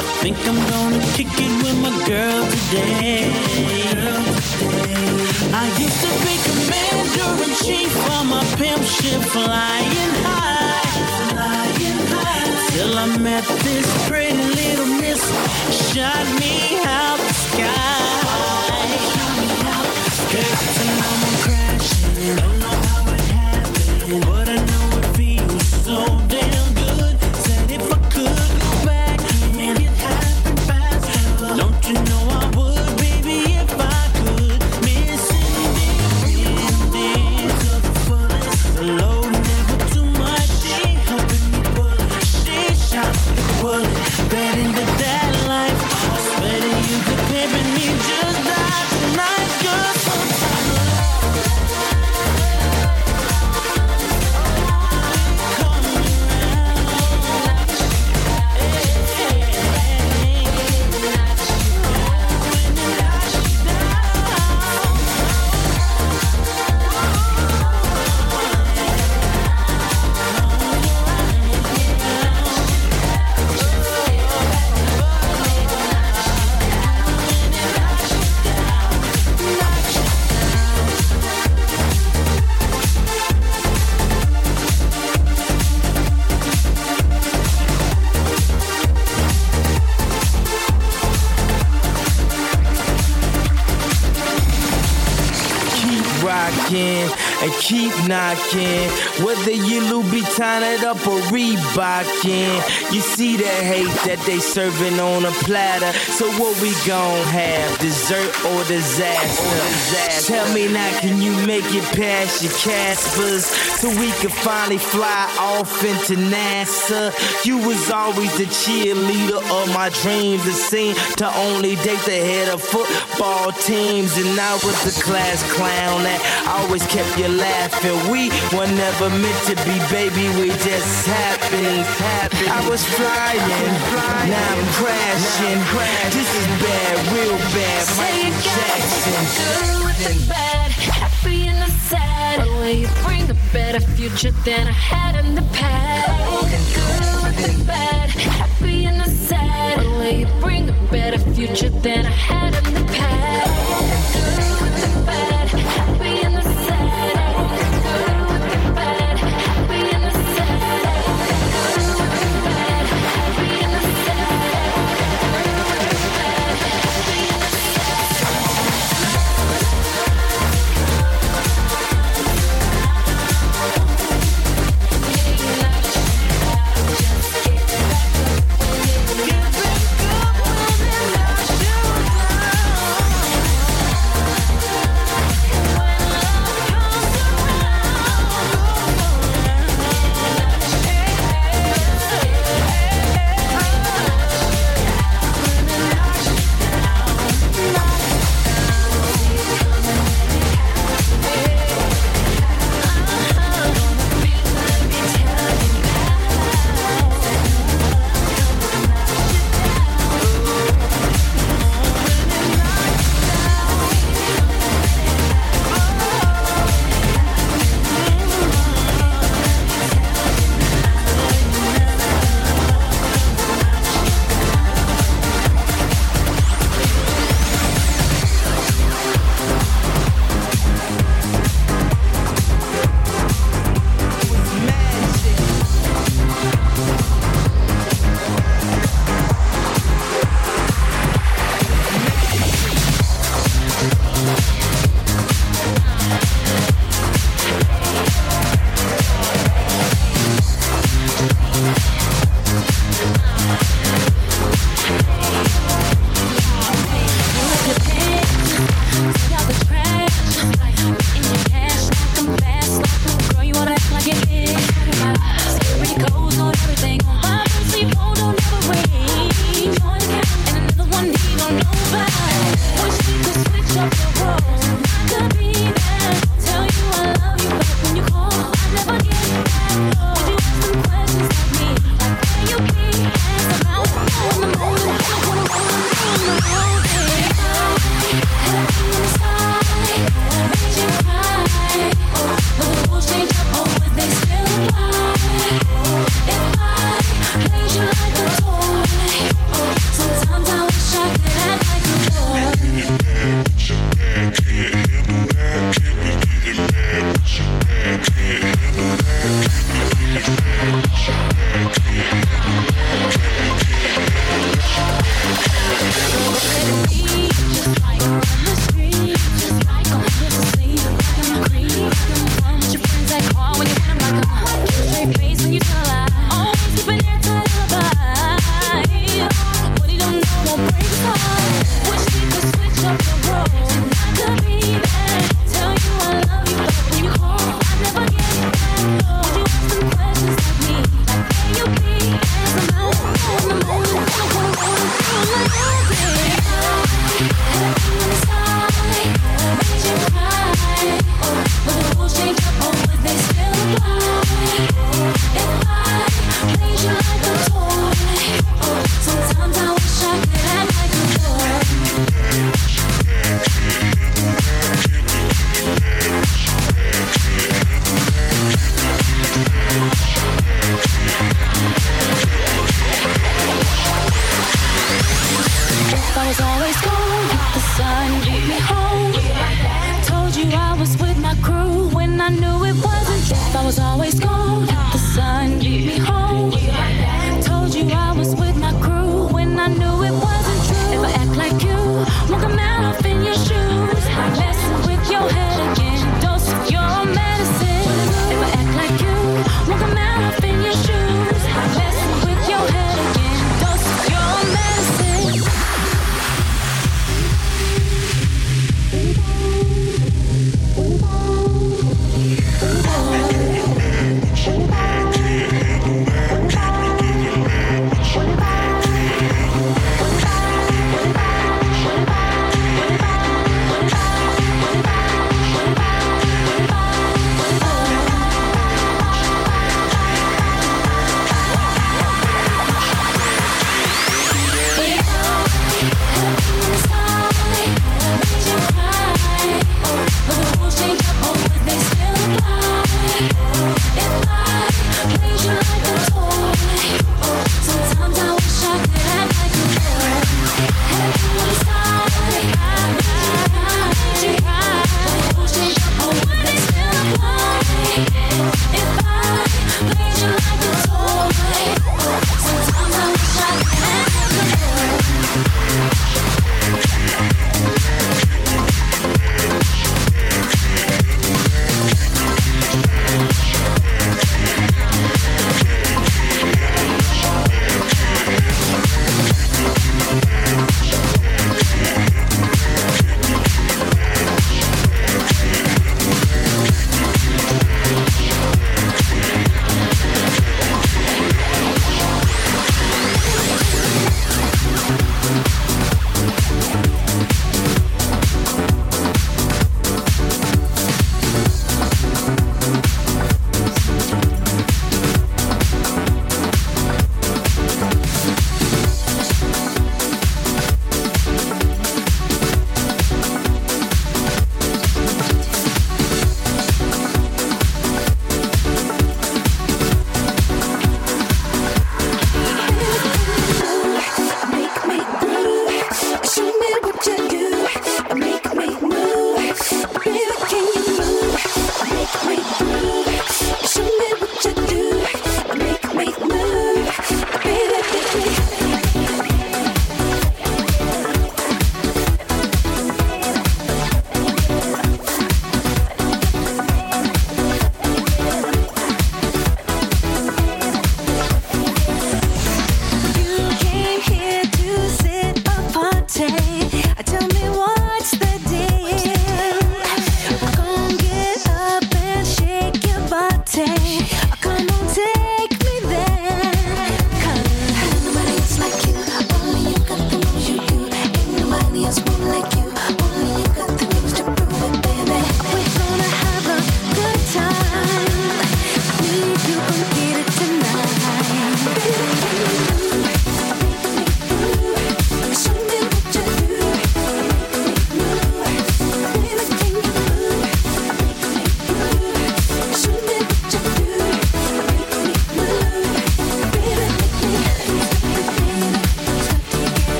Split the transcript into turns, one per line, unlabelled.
meet with my girl today. I used to be commander in chief on my pimp ship flying high. Till I met this pretty little miss, shot me out the sky. Curtain my crashing, Whether you Louboutin it up or Reebokin, you see the hate that they serving on a platter. So what we gon' have, dessert or disaster? Tell me now, can you make it past your Caspers so we can finally fly off into NASA? You was always the cheerleader of my dreams. It seemed to only date the head of football teams, and I was the class clown that always kept you laughing. We were never meant to be, baby. We just happened. happened. I was flying, now I'm crashing. This is bad, real bad. Michael Jackson.
good with the bad, happy and the sad. But when you bring a better future than I had in the past. Good with the bad, happy and the sad. But when you bring a better future than I had in the past. Good